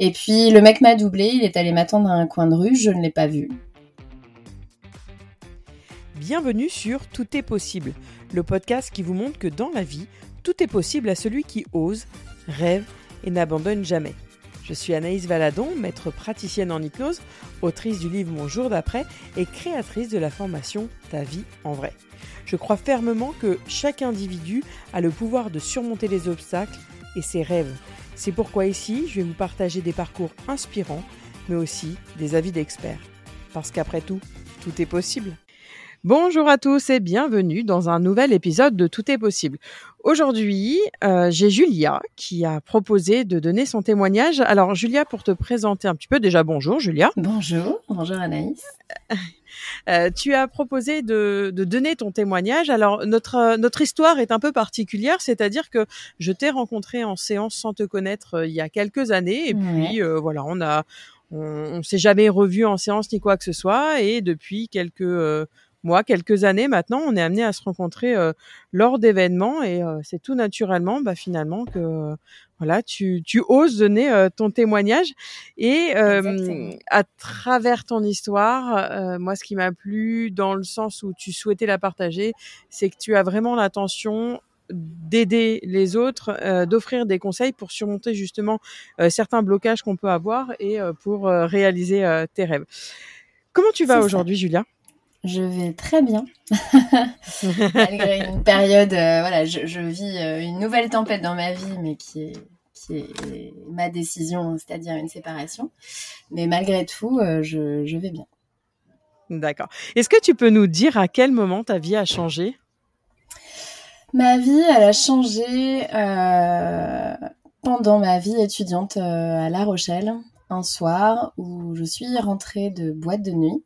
Et puis le mec m'a doublé, il est allé m'attendre à un coin de rue, je ne l'ai pas vu. Bienvenue sur Tout est possible, le podcast qui vous montre que dans la vie, tout est possible à celui qui ose, rêve et n'abandonne jamais. Je suis Anaïs Valadon, maître praticienne en hypnose, autrice du livre Mon jour d'après et créatrice de la formation Ta vie en vrai. Je crois fermement que chaque individu a le pouvoir de surmonter les obstacles et ses rêves. C'est pourquoi ici, je vais vous partager des parcours inspirants, mais aussi des avis d'experts. Parce qu'après tout, tout est possible. Bonjour à tous et bienvenue dans un nouvel épisode de Tout est possible. Aujourd'hui, euh, j'ai Julia qui a proposé de donner son témoignage. Alors Julia, pour te présenter un petit peu, déjà bonjour Julia. Bonjour, bonjour Anaïs. Euh, tu as proposé de, donner ton témoignage. Alors notre notre histoire est un peu particulière, c'est-à-dire que je t'ai rencontré en séance sans te connaître euh, il y a quelques années, et puis euh, voilà, on a on, on s'est jamais revu en séance ni quoi que ce soit, et depuis quelques moi, quelques années maintenant, on est amené à se rencontrer euh, lors d'événements et euh, c'est tout naturellement, bah, finalement, que voilà, tu, tu oses donner euh, ton témoignage. Et à travers ton histoire, moi, ce qui m'a plu dans le sens où tu souhaitais la partager, c'est que tu as vraiment l'intention d'aider les autres, d'offrir des conseils pour surmonter justement certains blocages qu'on peut avoir et pour réaliser tes rêves. Comment tu vas aujourd'hui, Julia? Je vais très bien. Malgré une période, euh, voilà, je, vis euh, une nouvelle tempête dans ma vie, mais qui est, qui est ma décision, c'est-à-dire une séparation. Mais malgré tout, euh, je, je vais bien. D'accord. Est-ce que tu peux nous dire à quel moment ta vie a changé? Ma vie, elle a changé pendant ma vie étudiante à La Rochelle, un soir où je suis rentrée de boîte de nuit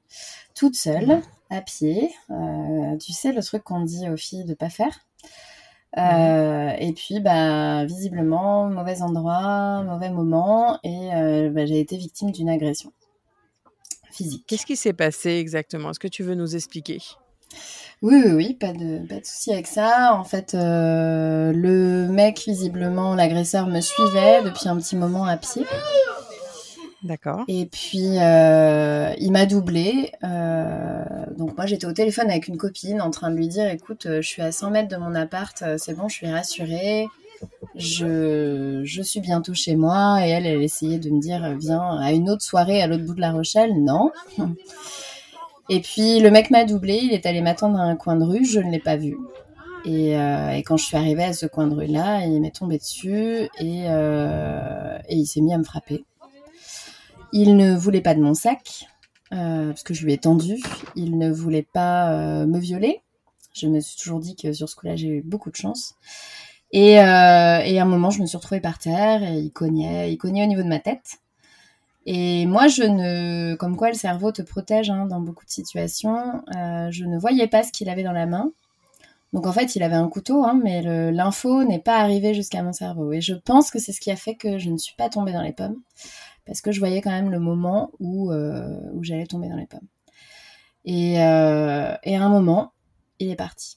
toute seule à pied. Euh, tu sais, le truc qu'on dit aux filles de pas faire. Euh, et puis, bah, visiblement, mauvais endroit, mauvais moment, et euh, bah, j'ai été victime d'une agression physique. Qu'est-ce qui s'est passé exactement? Est-ce que tu veux nous expliquer? Oui, oui, oui, pas de, pas de souci avec ça. En fait, le mec, visiblement, l'agresseur me suivait depuis un petit moment à pied. D'accord. Et puis, euh, il m'a doublé. Euh, donc, moi, j'étais au téléphone avec une copine en train de lui dire Écoute, euh, je suis à 100 mètres de mon appart, c'est bon, je suis rassurée. Je, je suis bientôt chez moi. Et elle, elle essayait de me dire Viens à une autre soirée à l'autre bout de la Rochelle. Non. Et puis, le mec m'a doublé. Il est allé m'attendre à un coin de rue. Je ne l'ai pas vu. Et, quand je suis arrivée à ce coin de rue-là, il m'est tombé dessus et, et il s'est mis à me frapper. Il ne voulait pas de mon sac, euh, parce que je lui ai tendu. Il ne voulait pas euh, me violer. Je me suis toujours dit que sur ce coup-là, j'ai eu beaucoup de chance. Et, euh, et, à un moment, je me suis retrouvée par terre et il cognait, il cognait au niveau de ma tête. Et moi, je ne, comme quoi le cerveau te protège hein, dans beaucoup de situations, je ne voyais pas ce qu'il avait dans la main. Donc en fait, il avait un couteau, hein, mais l'info n'est pas arrivée jusqu'à mon cerveau. Et je pense que c'est ce qui a fait que je ne suis pas tombée dans les pommes parce que je voyais quand même le moment où, euh, où j'allais tomber dans les pommes. Et, euh, et, à un moment, il est parti.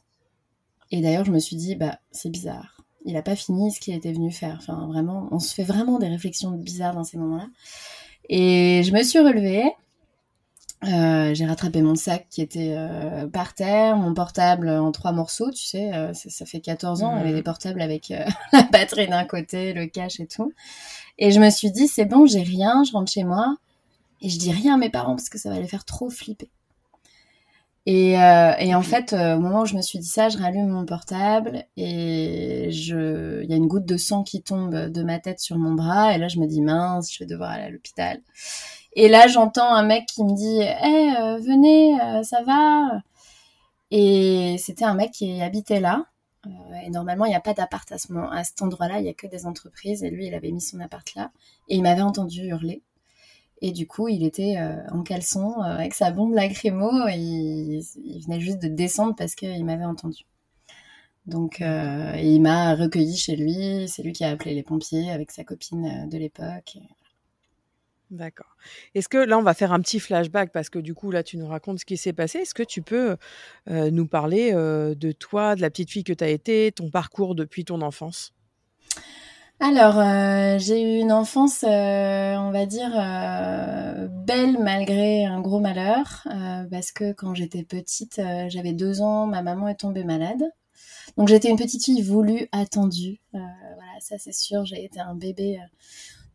Et d'ailleurs, je me suis dit, bah, c'est bizarre. Il n'a pas fini ce qu'il était venu faire. Enfin, vraiment, on se fait vraiment des réflexions bizarres dans ces moments-là. Et je me suis relevée. Euh, j'ai rattrapé mon sac qui était euh, par terre, mon portable en trois morceaux, tu sais, euh, ça, ça, fait 14 ans, on avait mmh. des portables avec la batterie d'un côté, le cache et tout. Et je me suis dit, c'est bon, j'ai rien, je rentre chez moi. Et je dis rien à mes parents parce que ça va les faire trop flipper. Et, euh, et en fait, euh, au moment où je me suis dit ça, je rallume mon portable et je, il y a une goutte de sang qui tombe de ma tête sur mon bras. Et là, je me dis mince, je vais devoir aller à l'hôpital. Et là, j'entends un mec qui me dit, hé, euh, venez, ça va? Et c'était un mec qui habitait là. Euh, et normalement, il n'y a pas d'appart à, ce, à cet endroit-là, il n'y a que des entreprises. Et lui, il avait mis son appart là. Et il m'avait entendu hurler. Et du coup, il était euh, en caleçon euh, avec sa bombe lacrymo. Et il, venait juste de descendre parce qu'il m'avait entendu. Donc, il m'a recueilli chez lui. C'est lui qui a appelé les pompiers avec sa copine de l'époque. D'accord. Est-ce que là, on va faire un petit flashback parce que du coup, là, tu nous racontes ce qui s'est passé. Est-ce que tu peux euh, nous parler euh, de toi, de la petite fille que tu as été, ton parcours depuis ton enfance? Alors, euh, j'ai eu une enfance, on va dire, belle malgré un gros malheur, parce que quand j'étais petite, j'avais deux ans, ma maman est tombée malade. Donc j'étais une petite fille voulue, attendue. voilà, ça c'est sûr, j'ai été un bébé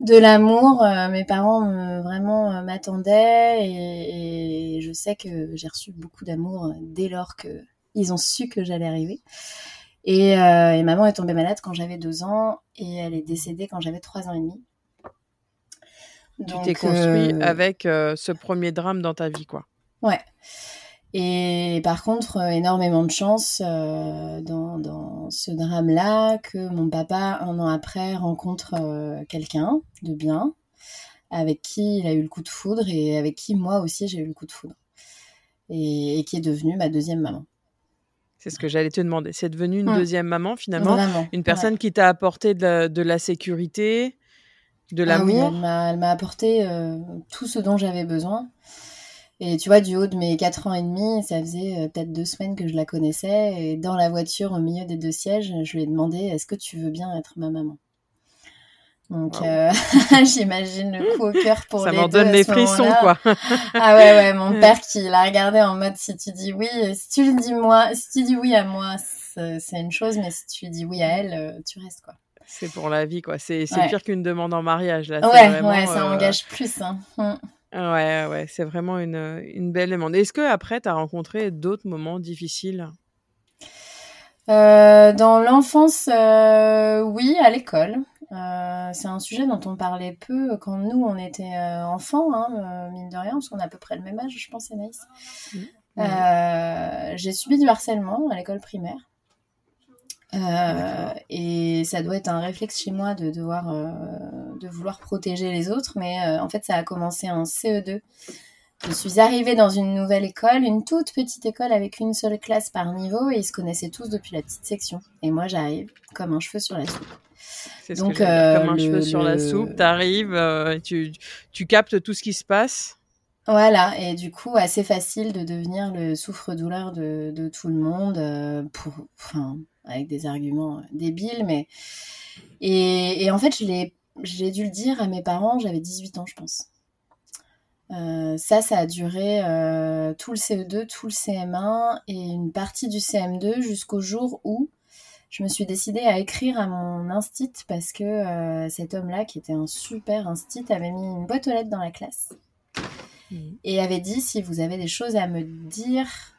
de l'amour. mes parents vraiment m'attendaient et, et, je sais que j'ai reçu beaucoup d'amour dès lors que ils ont su que j'allais arriver. Euh, et, maman est tombée malade quand j'avais deux ans et elle est décédée quand j'avais trois ans et demi. tu t'es construit euh, avec euh, ce premier drame dans ta vie, quoi. Ouais. Et par contre, énormément de chance dans, dans, ce drame-là que mon papa, un an après, rencontre quelqu'un de bien, avec qui il a eu le coup de foudre et avec qui moi aussi j'ai eu le coup de foudre. Et, et qui est devenue ma deuxième maman. C'est ce que j'allais te demander. C'est devenu une deuxième maman finalement, une personne qui t'a apporté de la, sécurité, de ah l'amour. elle m'a apporté euh, tout ce dont j'avais besoin. Et tu vois, du haut de mes 4 ans et demi, ça faisait euh, peut-être deux semaines que je la connaissais. Et dans la voiture, au milieu des deux sièges, je lui ai demandé Est-ce que tu veux bien être ma maman? Donc euh, j'imagine le coup au cœur pour ça les deux. Ça m'en donne les frissons quoi. ah ouais ouais, mon père qui l'a regardé en mode si tu dis oui, si tu lui dis moi, si tu dis oui à moi, c'est une chose, mais si tu dis oui à elle, euh, tu restes quoi. C'est pour la vie quoi. C'est pire qu'une demande en mariage là. Ouais ouais, ça euh, engage plus. Hein. Ouais ouais, c'est vraiment une une belle demande. Est-ce que après tu as rencontré d'autres moments difficiles? dans l'enfance, oui, à l'école. Euh, c'est un sujet dont on parlait peu quand nous, on était euh, enfants, hein, euh, mine de rien, parce qu'on a à peu près le même âge, je pense, Anaïs. Mmh. j'ai subi du harcèlement à l'école primaire. Et ça doit être un réflexe chez moi de devoir de vouloir protéger les autres, mais en fait ça a commencé en CE2. Je suis arrivée dans une nouvelle école, une toute petite école avec une seule classe par niveau, et ils se connaissaient tous depuis la petite section. Et moi j'arrive comme un cheveu sur la soupe. C'est Donc, euh, comme un cheveu sur la soupe, t'arrives, euh, tu, tu captes tout ce qui se passe. Voilà, et du coup, assez facile de devenir le souffre-douleur de, de, tout le monde, euh, pour, enfin, avec des arguments débiles, mais. Et, et en fait, j'ai dû le dire à mes parents, j'avais 18 ans, je pense. ça, ça a duré tout le CE2, tout le CM1 et une partie du CM2 jusqu'au jour où je me suis décidée à écrire à mon instit parce que euh, cet homme-là, qui était un super instit, avait mis une boîte aux lettres dans la classe mhm. et avait dit si vous avez des choses à me dire euh,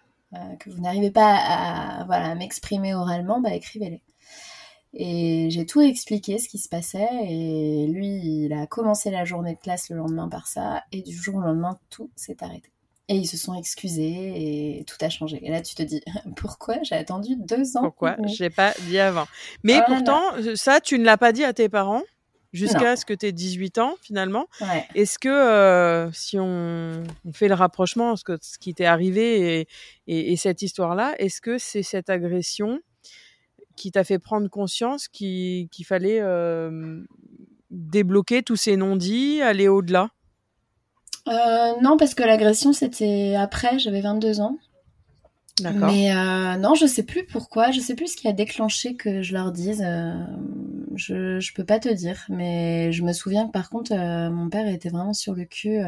que vous n'arrivez pas à, voilà, m'exprimer oralement, bah écrivez-les. Et j'ai tout expliqué ce qui se passait et lui, il a commencé la journée de classe le lendemain par ça et du jour au lendemain, tout s'est arrêté. Et ils se sont excusés et tout a changé. Et là, tu te dis, pourquoi j'ai attendu deux ans? Pourquoi? J'ai pas dit avant Mais oh pourtant, ça, tu ne l'as pas dit à tes parents? Jusqu'à ce que tu aies 18 ans finalement. Est-ce que euh, si on, fait le rapprochement, ce, que, ce qui t'est arrivé et, cette histoire-là, est-ce que c'est cette agression qui t'a fait prendre conscience qu'il fallait euh, débloquer tous ces non-dits, aller au-delà? Euh, non, parce que l'agression, c'était après, j'avais 22 ans. D'accord. Mais non, je sais plus pourquoi, je sais plus ce qui a déclenché que je leur dise. Euh, je, je peux pas te dire, mais je me souviens que par contre, mon père était vraiment sur le cul.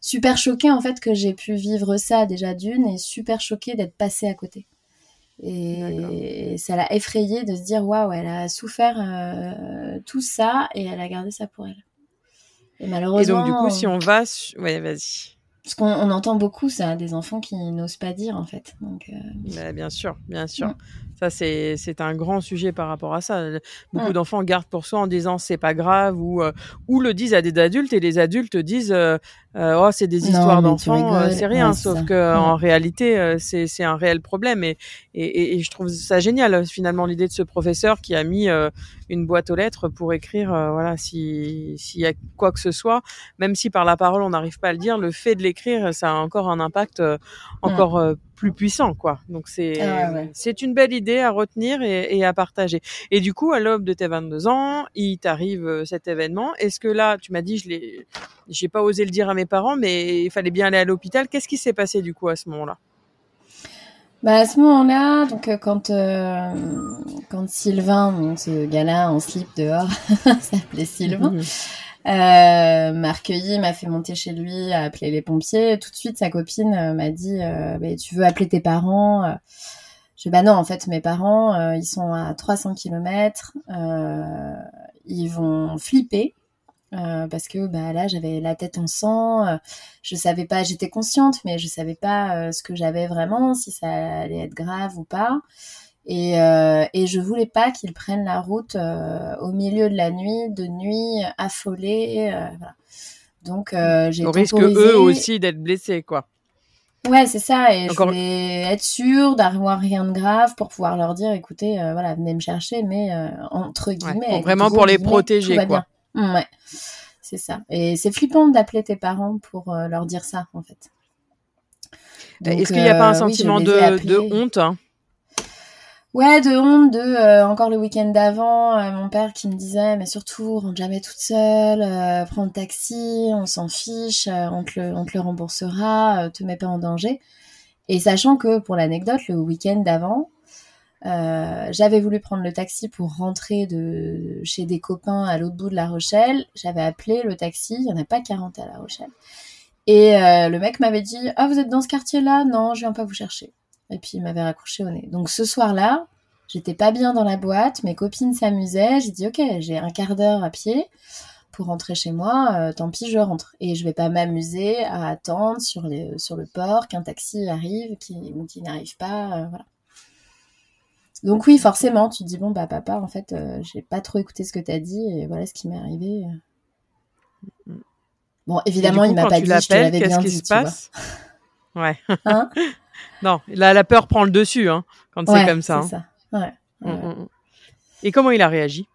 super choqué en fait que j'ai pu vivre ça déjà d'une et super choqué d'être passé à côté. Et, ça l'a effrayé de se dire waouh, elle a souffert tout ça et elle a gardé ça pour elle. Et malheureusement. Et donc, du coup, si on va. Ouais, vas-y. Parce qu'on entend beaucoup ça, des enfants qui n'osent pas dire, en fait. Donc, euh, bah, bien sûr, bien sûr. Mm. Ça, c'est un grand sujet par rapport à ça. Beaucoup d'enfants gardent pour soi en disant c'est pas grave ou, euh, ou le disent à des adultes et les adultes disent euh, euh, oh c'est des histoires d'enfants, c'est rien. sauf que en réalité c'est un réel problème et, et, et, je trouve ça génial finalement l'idée de ce professeur qui a mis une boîte aux lettres pour écrire voilà si s'il y a quoi que ce soit, même si par la parole on n'arrive pas à le dire, le fait de l'écrire ça a encore un impact encore plus puissant, quoi. Donc c'est ah c'est une belle idée à retenir et, à partager. Et du coup, à l'aube de tes 22 ans, il t'arrive euh, cet événement. Est-ce que là, tu m'as dit, je l'ai, j'ai pas osé le dire à mes parents, mais il fallait bien aller à l'hôpital. Qu'est-ce qui s'est passé du coup à ce moment-là? Bah à ce moment-là, donc quand quand Sylvain, ce gars-là en slip dehors, s'appelait Sylvain. Mhm. Euh, m'a recueilli, m'a fait monter chez lui, a appelé les pompiers. Tout de suite, sa copine euh, m'a dit euh, bah, Tu veux appeler tes parents? Je dis Bah non, en fait, mes parents, ils sont à 300 km. ils vont flipper. Parce que bah, là j'avais la tête en sang, je savais pas, j'étais consciente mais je savais pas ce que j'avais vraiment, si ça allait être grave ou pas. Et, euh, et je voulais pas qu'ils prennent la route euh, au milieu de la nuit, de nuit, affolés. Euh, voilà. Donc euh, j'ai Au risque eux aussi d'être blessés, quoi. Ouais, c'est ça. Et je voulais être sûre d'avoir rien de grave pour pouvoir leur dire, écoutez, voilà, venez me chercher, mais entre guillemets. vraiment pour les protéger, quoi. Mmh, ouais, c'est ça. Et c'est flippant d'appeler tes parents pour leur dire ça, en fait. Est-ce qu'il n'y a pas un sentiment de, de, honte hein? Ouais, de honte, de euh, encore le week-end d'avant, euh, mon père qui me disait mais surtout rentre jamais toute seule, euh, prends le taxi, on s'en fiche, on, te le, on te le remboursera, te mets pas en danger. Et sachant que pour l'anecdote, le week-end d'avant, j'avais voulu prendre le taxi pour rentrer de chez des copains à l'autre bout de La Rochelle. J'avais appelé le taxi, il y en a pas 40 à La Rochelle. Et le mec m'avait dit ah vous êtes dans ce quartier-là? Non, je viens pas vous chercher. Et puis il m'avait raccroché au nez. Donc ce soir-là, j'étais pas bien dans la boîte, mes copines s'amusaient, j'ai dit ok, j'ai un quart d'heure à pied pour rentrer chez moi, euh, tant pis, je rentre. Et je vais pas m'amuser à attendre sur, le port qu'un taxi arrive qui, ou qui n'arrive pas, euh, voilà. Donc oui, forcément, tu te dis bon bah papa, en fait, euh, j'ai pas trop écouté ce que tu as dit et voilà ce qui m'est arrivé. Bon, évidemment, il m'a pas dit, je te l'avais bien dit, tu passe? Ouais. Hein? Non, là, la peur prend le dessus hein, quand c'est comme ça. Hein. ça. Ouais. Mm, mm, mm. Et comment il a réagi?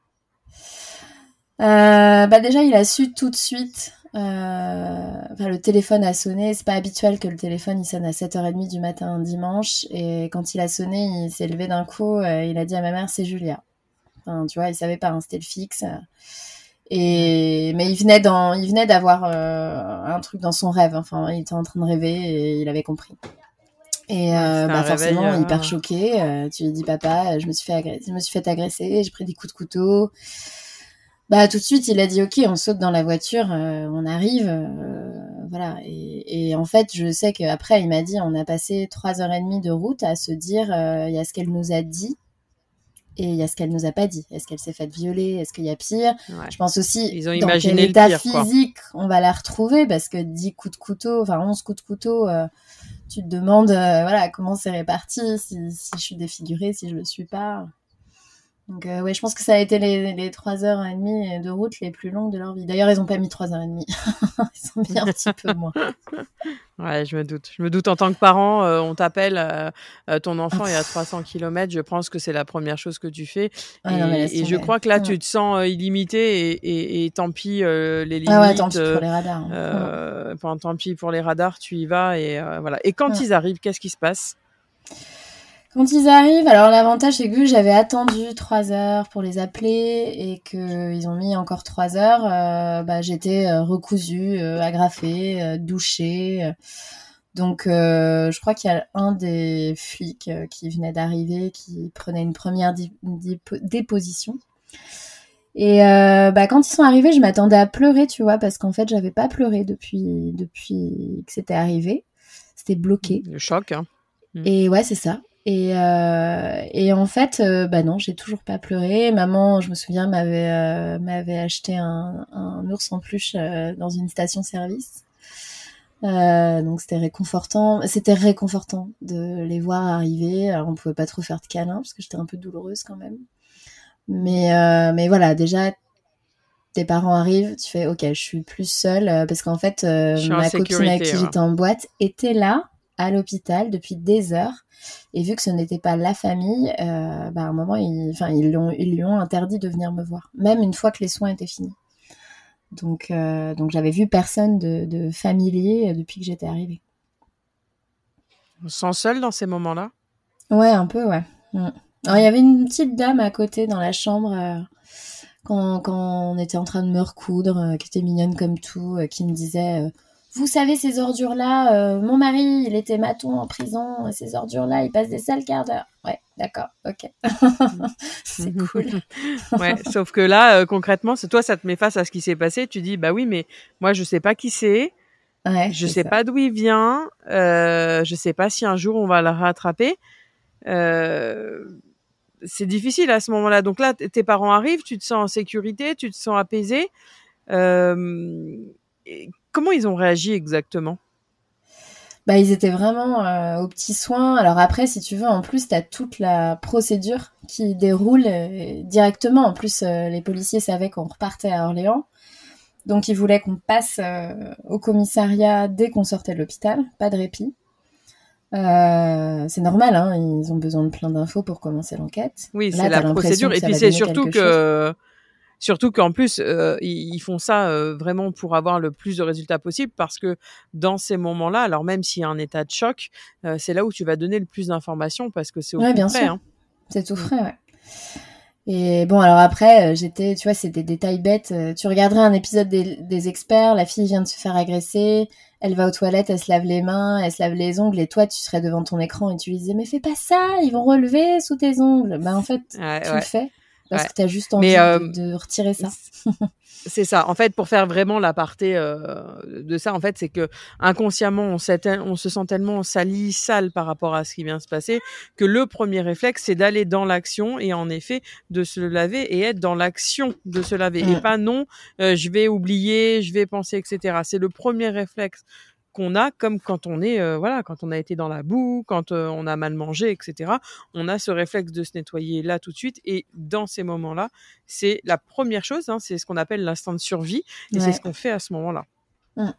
Euh, bah déjà, il a su tout de suite. Euh, enfin, le téléphone a sonné. C'est pas habituel que le téléphone il sonne à 7h30 du matin un dimanche. Et quand il a sonné, il s'est levé d'un coup. Euh, il a dit à ma mère, c'est Julia. Enfin, tu vois, il savait pas, hein, c'était le fixe. Et mais il venait dans, il venait d'avoir un truc dans son rêve. Enfin, il était en train de rêver et il avait compris. Et euh, bah forcément, hyper euh, choqué. Euh, tu lui dis, papa, je me suis fait agresser, je me suis fait agresser, j'ai pris des coups de couteau. Bah tout de suite, il a dit, ok, on saute dans la voiture, on arrive, voilà. Et, et, en fait, je sais qu'après, il m'a dit, on a passé trois heures et demie de route à se dire, il y a ce qu'elle nous a dit, et il y a ce qu'elle nous a pas dit. Est-ce qu'elle s'est faite violer? Est-ce qu'il y a pire? Je pense aussi Ils ont dans quel état physique on va la retrouver? Parce que 10 coups de couteau, enfin 11 coups de couteau, tu te demandes euh, voilà comment c'est réparti, si, si, je suis défigurée, si je le suis pas. Donc euh, ouais, je pense que ça a été les, les 3 heures et demie de route les plus longues de leur vie. D'ailleurs, ils n'ont pas mis 3 heures et demie. ils ont mis un petit peu moins. Ouais, je me doute. Je me doute en tant que parent, euh, on t'appelle, euh, ton enfant est à 300 km, je pense que c'est la première chose que tu fais. et, je crois que là, tu te sens illimité et, et, tant pis les limites. Ah ouais, tant pis pour les radars. Hein. tant pis pour les radars, tu y vas et voilà. Et quand ils arrivent, qu'est-ce qui se passe? Quand ils arrivent, alors l'avantage c'est que j'avais attendu trois heures pour les appeler et qu'ils ont mis encore trois heures, euh, bah, j'étais euh, recousue, euh, agrafée, douchée. Donc je crois qu'il y a un des flics qui venait d'arriver qui prenait une première déposition. Et bah, quand ils sont arrivés, je m'attendais à pleurer, tu vois, parce qu'en fait j'avais pas pleuré depuis depuis que c'était arrivé. C'était bloqué. Le choc. Hein. Et ouais, c'est ça. Et, euh, et en fait, euh, bah non, j'ai toujours pas pleuré. Maman, je me souviens, m'avait euh, m'avait acheté un, un, ours en peluche euh, dans une station-service. donc c'était réconfortant. C'était réconfortant de les voir arriver. Alors on pouvait pas trop faire de câlins parce que j'étais un peu douloureuse quand même. Mais mais voilà, déjà tes parents arrivent, tu fais ok, je suis plus seule parce qu'en fait ma copine avec qui j'étais en boîte était là à l'hôpital depuis des heures. Et vu que ce n'était pas la famille, euh, bah à un moment, ils, enfin, ils, ils lui ont interdit de venir me voir, même une fois que les soins étaient finis. Donc, euh, donc j'avais vu personne de, de familier euh, depuis que j'étais arrivée. On se sent seul dans ces moments-là? Ouais, un peu, ouais. Mm. Alors, il y avait une petite dame à côté dans la chambre euh, quand, quand, on était en train de me recoudre, qui était mignonne comme tout, qui me disait vous savez, ces ordures-là, euh, mon mari, il était maton en prison, ces ordures-là, il passe des sales quarts d'heure. Ouais, d'accord, ok. c'est cool. ouais, sauf que là, euh, concrètement, c'est toi, ça te met face à ce qui s'est passé. Tu dis, bah oui, mais moi, je sais pas qui c'est. Ouais, je sais pas d'où il vient. Euh, je sais pas si un jour on va le rattraper. Euh, c'est difficile à ce moment-là. Donc là, tes parents arrivent, tu te sens en sécurité, tu te sens apaisé. Euh, comment ils ont réagi exactement? Bah, ils étaient vraiment euh, aux petits soins. Alors après, si tu veux, en plus, tu as toute la procédure qui déroule euh, directement. En plus, euh, les policiers savaient qu'on repartait à Orléans. Donc, ils voulaient qu'on passe au commissariat dès qu'on sortait de l'hôpital. Pas de répit. c'est normal, hein, ils ont besoin de plein d'infos pour commencer l'enquête. Oui, c'est la procédure. Et puis, c'est surtout que... Surtout qu'en plus, euh, ils, font ça euh, vraiment pour avoir le plus de résultats possible parce que dans ces moments-là, alors même s'il y a un état de choc, euh, c'est là où tu vas donner le plus d'informations parce que c'est au ouais, bien frais. Hein. C'est tout frais, ouais. Et bon, alors après, j'étais, tu vois, c'est des détails bêtes. Tu regarderais un épisode des, des, experts, la fille vient de se faire agresser, elle va aux toilettes, elle se lave les mains, elle se lave les ongles, et toi, tu serais devant ton écran et tu lui disais, mais fais pas ça, ils vont relever sous tes ongles. Bah, en fait, tu le fais parce que tu as juste envie euh, de, retirer ça. c'est ça. En fait, pour faire vraiment la partie euh, de ça, en fait, c'est que inconsciemment, on, on, se sent tellement sali, sale par rapport à ce qui vient de se passer, que le premier réflexe, c'est d'aller dans l'action et en effet de se laver et être dans l'action de se laver. Et mm. pas non, euh, je vais oublier, je vais penser, etc. C'est le premier réflexe qu'on a comme quand on est euh, voilà quand on a été dans la boue quand euh, on a mal mangé etc on a ce réflexe de se nettoyer là tout de suite. Et dans ces moments là c'est la première chose hein, c'est ce qu'on appelle l'instant de survie. Et c'est ce qu'on fait à ce moment là mmh.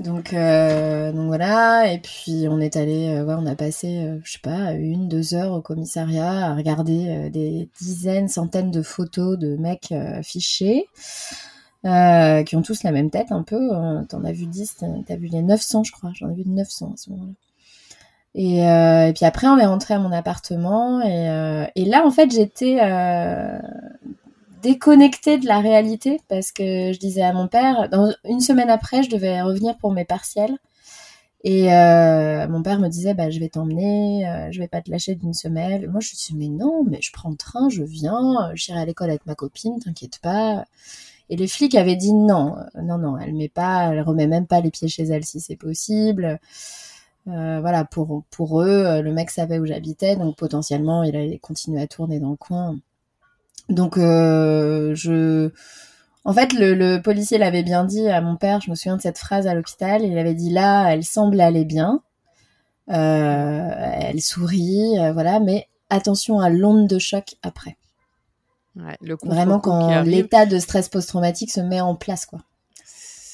donc euh, donc voilà. Et puis on est allé ouais, on a passé je sais pas une deux heures au commissariat à regarder des dizaines centaines de photos de mecs fichés euh, qui ont tous la même tête un peu. Euh, t'en as vu 10, t'as vu les 900 je crois, j'en ai vu 900 à ce moment-là. Et, euh, et, puis après on est rentré à mon appartement et, euh, là en fait j'étais déconnectée de la réalité parce que je disais à mon père, une semaine après je devais revenir pour mes partiels. Et mon père me disait, bah, je vais t'emmener, euh, je vais pas te lâcher d'une semaine. moi, je me suis dit, mais non, mais je prends le train, je viens, j'irai à l'école avec ma copine, t'inquiète pas. Et les flics avaient dit non, euh, non, non, elle met pas, elle remet même pas les pieds chez elle si c'est possible. Euh, voilà, pour, pour eux, euh, le mec savait où j'habitais, donc potentiellement il allait continuer à tourner dans le coin. Donc je, en fait, le, policier l'avait bien dit à mon père. Je me souviens de cette phrase à l'hôpital. Il avait dit là, elle semble aller bien, elle sourit, voilà, mais attention à l'onde de choc après. Vraiment quand l'état de stress post-traumatique se met en place, quoi.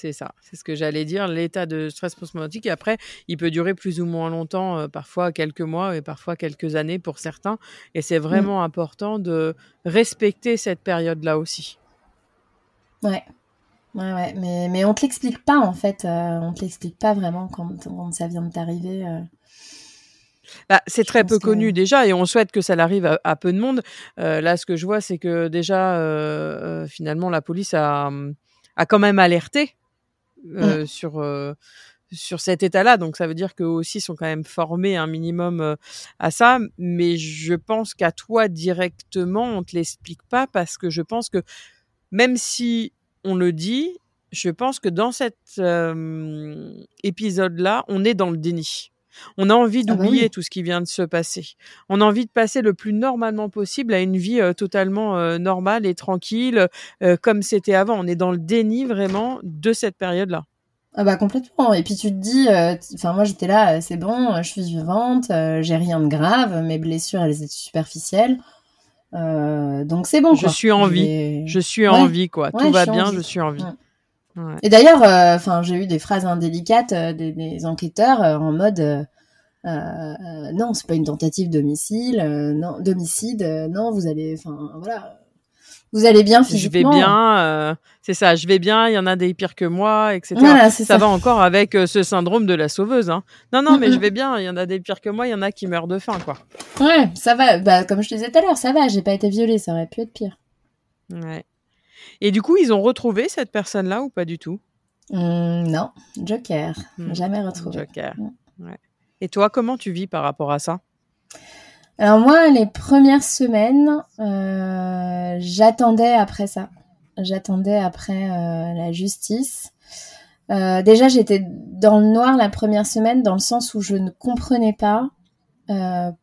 C'est ça, c'est ce que j'allais dire. L'état de stress post-traumatique, et après, il peut durer plus ou moins longtemps, euh, parfois quelques mois et parfois quelques années pour certains. Et c'est vraiment mm. important de respecter cette période-là aussi. Ouais. Ouais, ouais. Mais, mais on te l'explique pas, en fait. Euh, on te l'explique pas vraiment quand, quand ça vient de t'arriver. Euh. Bah, c'est très peu connu déjà et on souhaite que ça l'arrive à, peu de monde. Euh, là, ce que je vois, c'est que déjà, euh, euh, finalement, la police a, a quand même alerté mmh. sur sur cet état-là. Donc, ça veut dire qu'eux aussi sont quand même formés un minimum à ça. Mais je pense qu'à toi directement, on te l'explique pas parce que je pense que même si on le dit, je pense que dans cet épisode-là, on est dans le déni. On a envie ah bah d'oublier tout ce qui vient de se passer. On a envie de passer le plus normalement possible à une vie euh, totalement euh, normale et tranquille, euh, comme c'était avant. On est dans le déni vraiment de cette période-là. Ah bah complètement. Et puis tu te dis, enfin moi j'étais là, c'est bon, je suis vivante, j'ai rien de grave, mes blessures elles étaient superficielles. donc c'est bon. Je suis en vie. Je suis en vie quoi. Tout va bien, je suis en vie. Et d'ailleurs, euh, j'ai eu des phrases indélicates euh, des, enquêteurs euh, en mode non, c'est pas une tentative d'homicide, non, d'homicide, non, vous allez, enfin, voilà, vous allez bien physiquement. Je vais bien, c'est ça, je vais bien. Il y en a des pires que moi, etc. Voilà, ça, ça, va encore avec ce syndrome de la sauveuse. Hein. Non, non, mais je vais bien. Il y en a des pires que moi. Il y en a qui meurent de faim, quoi. Ouais, ça va. Bah, comme je te disais tout à l'heure, ça va. J'ai pas été violée. Ça aurait pu être pire. Ouais. Et du coup, ils ont retrouvé cette personne-là ou pas du tout? Mmh, non, Joker, mmh. jamais retrouvé. Joker. Mmh. Ouais. Et toi, comment tu vis par rapport à ça? Alors moi, les premières semaines, euh, j'attendais après ça. J'attendais après euh, la justice. Euh, déjà, j'étais dans le noir la première semaine, dans le sens où je ne comprenais pas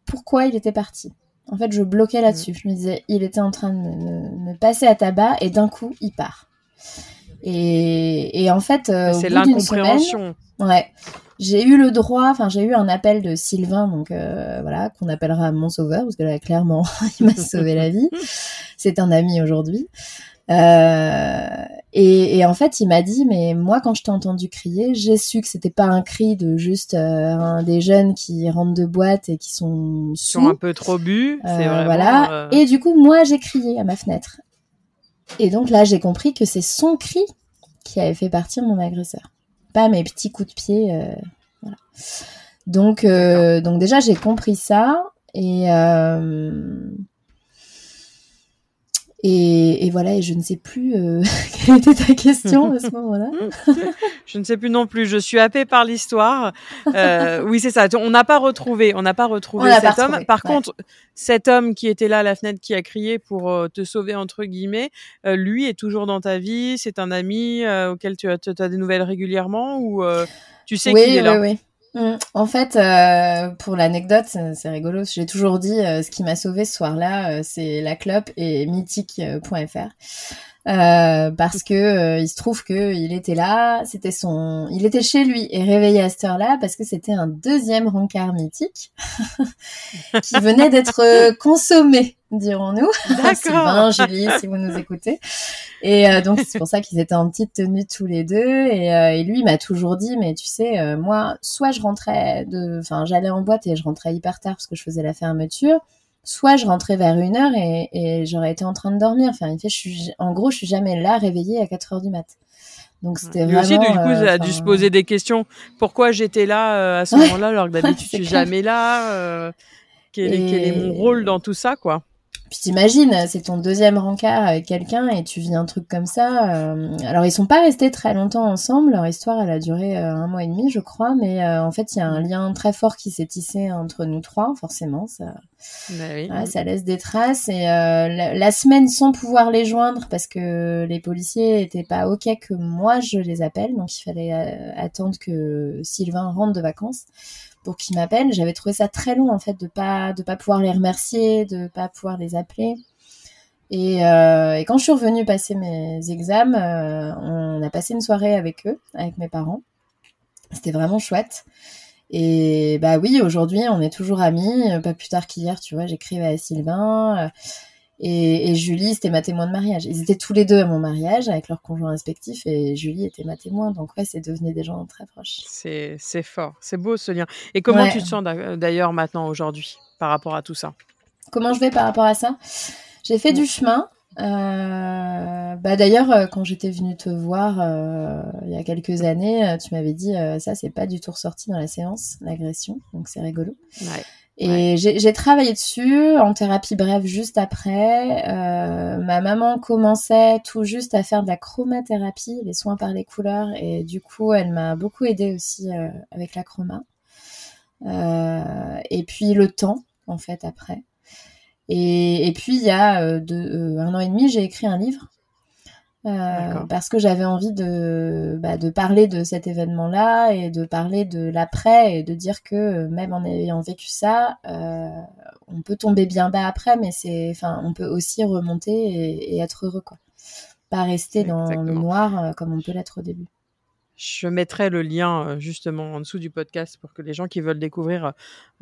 pourquoi il était parti. En fait, je bloquais là-dessus. Je me disais, il était en train de me, passer à tabac et d'un coup, il part. Et, et en fait, euh, c'est l'incompréhension. Ouais, j'ai eu le droit. Enfin, j'ai eu un appel de Sylvain, donc euh, voilà, qu'on appellera mon sauveur parce que là, clairement, il m'a sauvé la vie. C'est un ami aujourd'hui. Euh, et, en fait, il m'a dit, mais moi, quand je t'ai entendu crier, j'ai su que c'était pas un cri de juste euh, des jeunes qui rentrent de boîte et qui sont sont un peu trop bu. Euh, voilà. Et du coup, moi, j'ai crié à ma fenêtre. Et donc là, j'ai compris que c'est son cri qui avait fait partir mon agresseur, pas mes petits coups de pied. voilà. Donc, donc déjà, j'ai compris ça et et, et, voilà, et je ne sais plus euh, quelle était ta question à ce moment-là. je ne sais plus non plus. Je suis happée par l'histoire. Euh, oui, c'est ça. On n'a pas retrouvé, on n'a pas retrouvé cet homme. par contre, cet homme qui était là à la fenêtre, qui a crié pour euh, te sauver entre guillemets, euh, lui est toujours dans ta vie. C'est un ami euh, auquel tu as, tu as, des nouvelles régulièrement ou tu sais qu'il est là? Oui, oui. Mm. En fait, euh, pour l'anecdote, c'est rigolo. J'ai toujours dit euh, ce qui m'a sauvé ce soir-là, euh, c'est la clope et mythique.fr. Parce que il se trouve que il était là, c'était son, il était chez lui et réveillé à cette heure-là parce que c'était un deuxième rencard mythique qui venait d'être consommé, dirons-nous. D'accord. Julie, si vous nous écoutez. Et donc c'est pour ça qu'ils étaient en petite tenue tous les deux. Et, et lui m'a toujours dit, mais tu sais, moi, soit je rentrais de, enfin j'allais en boîte et je rentrais hyper tard parce que je faisais la fermeture soit je rentrais vers une heure et, et j'aurais été en train de dormir. Enfin, il fait, je suis, en gros, je suis jamais là réveillée à 4 heures du mat. Donc c'était vraiment. aussi, du coup, euh, a dû se poser des questions. Pourquoi j'étais là euh, à ce moment-là alors que d'habitude je suis jamais là euh, quel, est, quel, est, mon rôle dans tout ça, quoi puis t'imagines, c'est ton deuxième rencard avec quelqu'un et tu vis un truc comme ça. Euh, alors ils sont pas restés très longtemps ensemble, leur histoire elle a duré euh, un mois et demi je crois, mais euh, en fait il y a un lien très fort qui s'est tissé entre nous trois, forcément ça, bah oui. ça laisse des traces. Et la, la, semaine sans pouvoir les joindre parce que les policiers étaient pas ok que moi je les appelle, donc il fallait attendre que Sylvain rentre de vacances pour qu'ils m'appellent. J'avais trouvé ça très long en fait de pas de pas pouvoir les remercier, de pas pouvoir les appeler. Et, euh, quand je suis revenue passer mes examens, euh, on a passé une soirée avec eux, avec mes parents. C'était vraiment chouette. Et bah oui, aujourd'hui, on est toujours amis. Pas plus tard qu'hier, tu vois, j'écrivais à Sylvain. Et, et, Julie, c'était ma témoin de mariage. Ils étaient tous les deux à mon mariage avec leurs conjoints respectifs et Julie était ma témoin. Donc ouais, c'est devenu des gens très proches. C'est, fort, c'est beau ce lien. Et comment tu te sens d'ailleurs maintenant aujourd'hui par rapport à tout ça? Comment je vais par rapport à ça? J'ai fait du chemin. Euh, bah d'ailleurs, euh, quand j'étais venue te voir euh, il y a quelques années, euh, tu m'avais dit euh, ça, c'est pas du tout ressorti dans la séance, l'agression, donc c'est rigolo. Ouais. Et j'ai travaillé dessus en thérapie brève juste après. Euh, ma maman commençait tout juste à faire de la chromathérapie, les soins par les couleurs, et du coup, elle m'a beaucoup aidée aussi euh, avec la chroma. Euh, et puis le temps, en fait, après. Et, et puis il y a euh, de, un an et demi, j'ai écrit un livre euh, parce que j'avais envie de, bah, de parler de cet événement-là et de parler de l'après et de dire que euh, même en ayant vécu ça, euh, on peut tomber bien bas après, mais c'est, enfin, on peut aussi remonter et, et, être heureux, quoi. Pas rester dans le noir euh, comme on peut l'être au début. Je mettrai le lien euh, justement en dessous du podcast pour que les gens qui veulent découvrir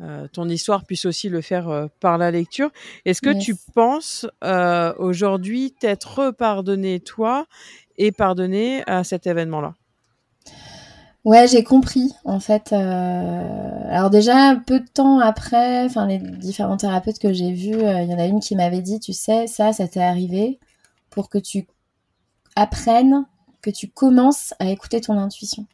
euh, ton histoire puissent aussi le faire euh, par la lecture. Est-ce que tu penses euh, aujourd'hui t'être pardonné toi et pardonné à cet événement-là? Ouais, j'ai compris en fait. alors déjà, peu de temps après, enfin les différents thérapeutes que j'ai vus, il y en a une qui m'avait dit, tu sais, ça, ça t'est arrivé pour que tu apprennes que tu commences à écouter ton intuition.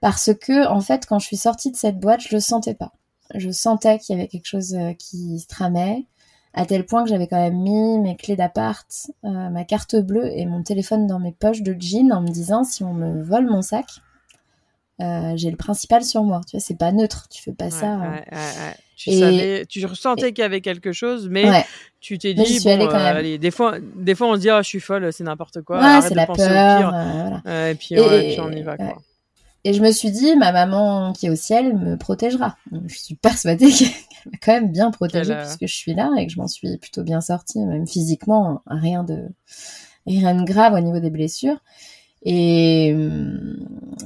Parce que, en fait, quand je suis sortie de cette boîte, je le sentais pas. Je sentais qu'il y avait quelque chose euh, qui se tramait. à tel point que j'avais quand même mis mes clés d'appart, euh, ma carte bleue et mon téléphone dans mes poches de jean en me disant si on me vole mon sac, euh, j'ai le principal sur moi. Tu vois, c'est pas neutre, tu fais pas ça. Ouais, ouais, tu, savais, tu ressentais qu'il y avait quelque chose, mais tu t'es dit, bon, euh, allez, des fois, des fois on se dit, oh, je suis folle, c'est n'importe quoi. Ouais, c'est la peur. et puis, et, on y va, quoi. Et je me suis dit, ma maman qui est au ciel me protégera. je suis persuadée qu'elle m'a quand même bien protégée puisque je suis là et que je m'en suis plutôt bien sortie, même physiquement, rien de, rien de grave au niveau des blessures. Et,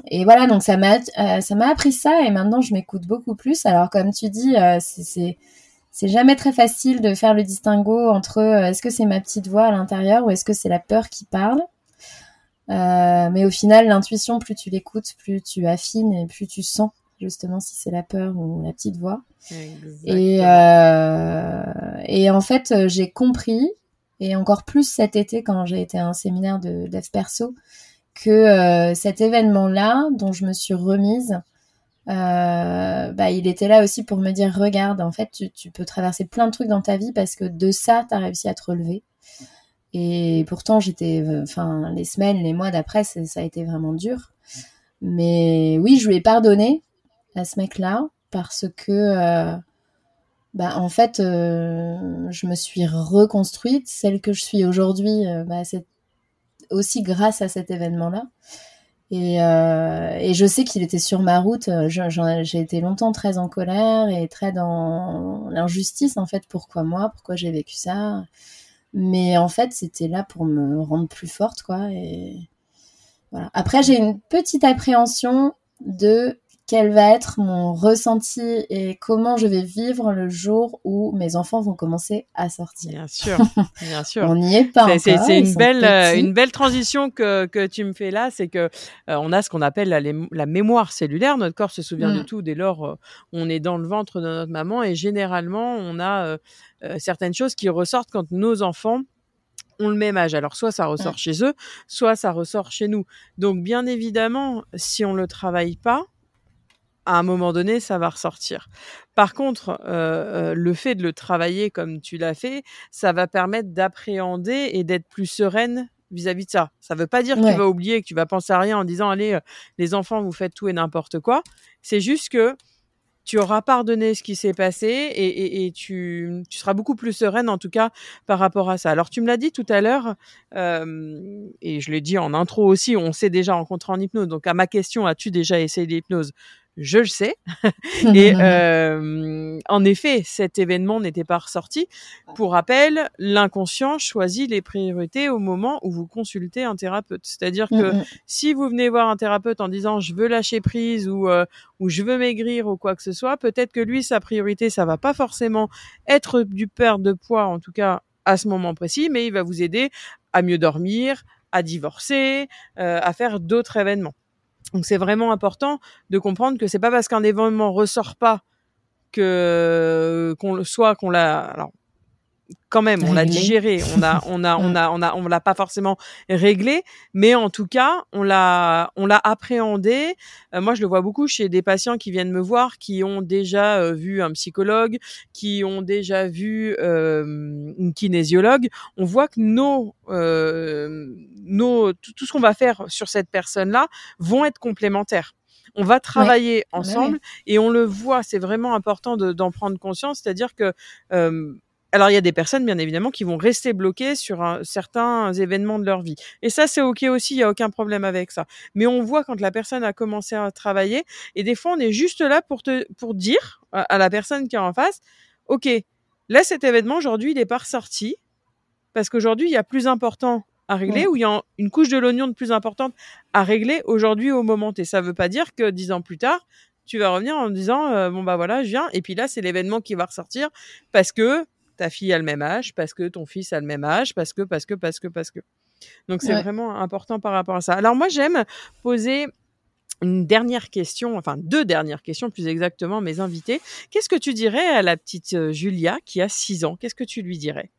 et voilà, donc ça m'a, euh, ça m'a appris ça et maintenant je m'écoute beaucoup plus. Alors comme tu dis, euh, c'est, c'est jamais très facile de faire le distinguo entre euh, est-ce que c'est ma petite voix à l'intérieur ou est-ce que c'est la peur qui parle. Mais au final, l'intuition, plus tu l'écoutes, plus tu affines et plus tu sens justement si c'est la peur ou la petite voix. Et, et en fait, j'ai compris, et encore plus cet été quand j'ai été à un séminaire de dev perso, que euh, cet événement-là, dont je me suis remise, euh, bah, il était là aussi pour me dire regarde, en fait, tu, peux traverser plein de trucs dans ta vie parce que de ça, tu as réussi à te relever. Et pourtant, j'étais, enfin, les semaines, les mois d'après, ça a été vraiment dur. Mais oui, je lui ai pardonné à ce mec-là parce que, euh, bah, en fait, je me suis reconstruite. Celle que je suis aujourd'hui, bah, c'est aussi grâce à cet événement-là. Et, euh, et, je sais qu'il était sur ma route. J'ai été longtemps très en colère et très dans l'injustice, en fait. Pourquoi moi Pourquoi j'ai vécu ça mais en fait, c'était là pour me rendre plus forte, quoi. Et voilà. Après, j'ai une petite appréhension de quel va être mon ressenti et comment je vais vivre le jour où mes enfants vont commencer à sortir. Bien sûr, bien sûr. on n'y est pas C'est une belle, euh, une belle transition que, que tu me fais là, c'est que euh, on a ce qu'on appelle la, la, mémoire cellulaire. Notre corps se souvient de mm. tout dès lors euh, on est dans le ventre de notre maman et généralement on a certaines choses qui ressortent quand nos enfants ont le même âge. Alors soit ça ressort chez eux, soit ça ressort chez nous. Donc bien évidemment, si on le travaille pas, à un moment donné, ça va ressortir. Par contre, euh, euh, le fait de le travailler comme tu l'as fait, ça va permettre d'appréhender et d'être plus sereine vis-à-vis de ça. Ça ne veut pas dire que tu vas oublier, que tu vas penser à rien en disant allez, euh, les enfants, vous faites tout et n'importe quoi. C'est juste que tu auras pardonné ce qui s'est passé et, et, tu, tu, seras beaucoup plus sereine en tout cas par rapport à ça. Alors tu me l'as dit tout à l'heure euh, et je l'ai dit en intro aussi, on s'est déjà rencontré en hypnose. Donc à ma question, as-tu déjà essayé l'hypnose? Je le sais. et euh, en effet, cet événement n'était pas ressorti. Pour rappel, l'inconscient choisit les priorités au moment où vous consultez un thérapeute. C'est-à-dire que si vous venez voir un thérapeute en disant je veux lâcher prise ou euh, ou je veux maigrir ou quoi que ce soit, peut-être que lui sa priorité ça va pas forcément être du perte de poids en tout cas à ce moment précis, mais il va vous aider à mieux dormir, à divorcer, euh, à faire d'autres événements. Donc c'est vraiment important de comprendre que c'est pas parce qu'un événement ressort pas que qu'on le soit qu'on l'a quand même, on l'a digéré, on a, on a, on a, on a, on l'a pas forcément réglé, mais en tout cas, on l'a, on l'a appréhendé. Euh, moi, je le vois beaucoup chez des patients qui viennent me voir, qui ont déjà euh, vu un psychologue, qui ont déjà vu euh, une kinésiologue. On voit que nos, nos, tout, ce qu'on va faire sur cette personne-là vont être complémentaires on va travailler ensemble et on le voit. C'est vraiment important d'en prendre conscience, c'est-à-dire que alors il y a des personnes bien évidemment qui vont rester bloquées sur certains événements de leur vie. Et ça c'est ok aussi il y a aucun problème avec ça. Mais on voit quand la personne a commencé à travailler et des fois on est juste là pour te pour dire à, la personne qui est en face ok là cet événement aujourd'hui il est pas ressorti parce qu'aujourd'hui il y a plus important à régler ou il y a une couche de l'oignon de plus importante à régler aujourd'hui au moment et ça veut pas dire que dix ans plus tard tu vas revenir en disant euh, bon bah voilà je viens et puis là c'est l'événement qui va ressortir parce que ta fille a le même âge, parce que ton fils a le même âge, parce que, parce que, parce que, parce que. Donc c'est vraiment important par rapport à ça. Alors moi j'aime poser une dernière question, enfin deux dernières questions plus exactement, mes invités. Qu'est-ce que tu dirais à la petite euh, Julia qui a 6 ans? Qu'est-ce que tu lui dirais?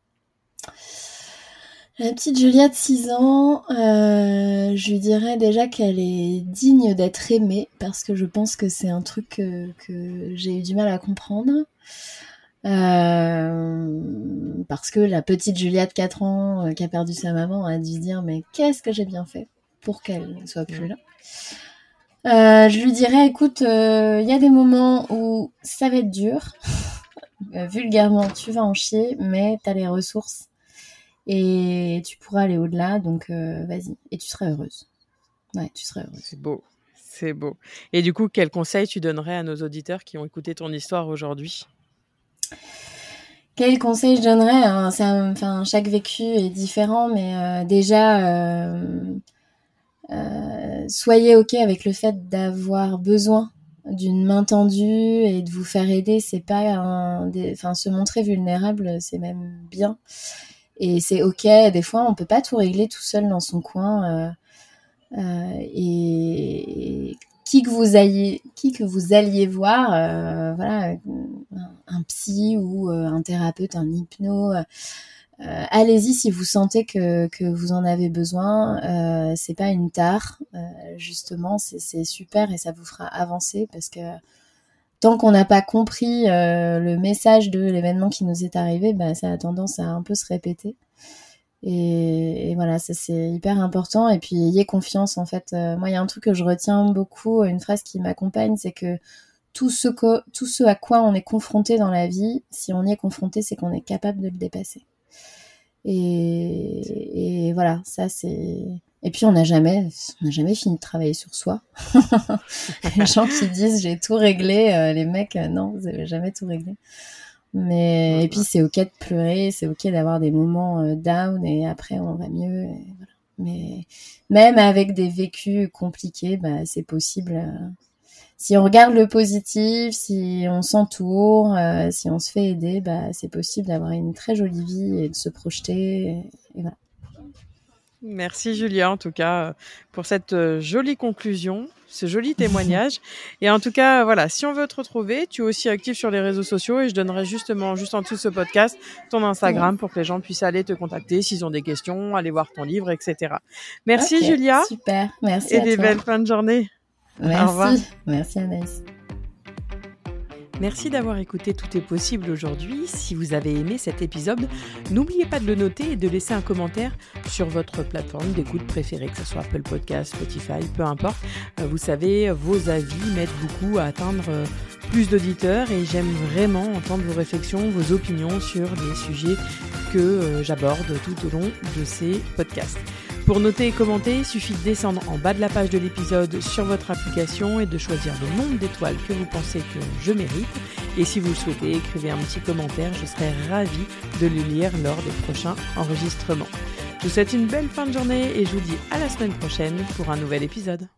La petite Julia de 6 ans, euh, je lui dirais déjà qu'elle est digne d'être aimée parce que je pense que c'est un truc que j'ai eu du mal à comprendre. Euh, parce que la petite Julia de 4 ans qui a perdu sa maman a dû se dire mais qu'est-ce que j'ai bien fait pour qu'elle ne soit plus là? je lui dirais écoute, il y a des moments où ça va être dur. vulgairement, tu vas en chier, mais tu as les ressources et tu pourras aller au-delà, donc vas-y, et tu seras heureuse. Ouais, tu serais heureuse. C'est beau. C'est beau. Et du coup, quel conseil tu donnerais à nos auditeurs qui ont écouté ton histoire aujourd'hui? Quel conseil je donnerais hein, enfin, Chaque vécu est différent, mais euh, déjà, euh, euh, soyez OK avec le fait d'avoir besoin d'une main tendue et de vous faire aider. C'est pas un. Se montrer vulnérable, c'est même bien. Et c'est OK. Des fois, on peut pas tout régler tout seul dans son coin. Et, qui que vous alliez, qui que vous alliez voir, euh, voilà, un, psy ou euh, un thérapeute, un hypno. allez-y si vous sentez que, que vous en avez besoin. Euh, c'est pas une tare, justement, c'est super et ça vous fera avancer parce que tant qu'on n'a pas compris le message de l'événement qui nous est arrivé, bah, ça a tendance à un peu se répéter. Et, voilà, ça c'est hyper important. Et puis ayez confiance en fait. Euh, moi, il y a un truc que je retiens beaucoup, une phrase qui m'accompagne, c'est que tout ce, tout ce à quoi on est confronté dans la vie, si on y est confronté, c'est qu'on est capable de le dépasser. Et, voilà, ça c'est. Et puis on n'a jamais, on n'a jamais fini de travailler sur soi. les gens qui disent j'ai tout réglé, euh, les mecs, euh, non, vous avez jamais tout réglé. Mais et puis c'est ok de pleurer, c'est ok d'avoir des moments euh, down et après on va mieux. voilà. Mais même avec des vécus compliqués, bah, c'est possible. Euh, si on regarde le positif, si on s'entoure, euh, si on se fait aider, bah, c'est possible d'avoir une très jolie vie et de se projeter. Et, et voilà. Merci Julia, en tout cas, pour cette jolie conclusion ce joli témoignage. et en tout cas, voilà, si on veut te retrouver, tu es aussi actif sur les réseaux sociaux et je donnerai justement, juste en dessous de ce podcast, ton Instagram pour que les gens puissent aller te contacter s'ils ont des questions, aller voir ton livre, etc. Merci Julia. Super, merci. Et des belles fins de journée. Merci. Merci Anaïs. Merci d'avoir écouté Tout est possible aujourd'hui. Si vous avez aimé cet épisode, n'oubliez pas de le noter et de laisser un commentaire sur votre plateforme d'écoute préférée, que ce soit Apple Podcast, Spotify, peu importe. Euh, vous savez, vos avis m'aident beaucoup à atteindre euh, plus d'auditeurs et j'aime vraiment entendre vos réflexions, vos opinions sur les sujets que euh, j'aborde tout au long de ces podcasts. Pour noter et commenter, il suffit de descendre en bas de la page de l'épisode sur votre application et de choisir le nombre d'étoiles que vous pensez que je mérite. Et si vous le souhaitez, écrivez un petit commentaire, je serai ravie de le lire lors des prochains enregistrements. Je vous souhaite une belle fin de journée et je vous dis à la semaine prochaine pour un nouvel épisode.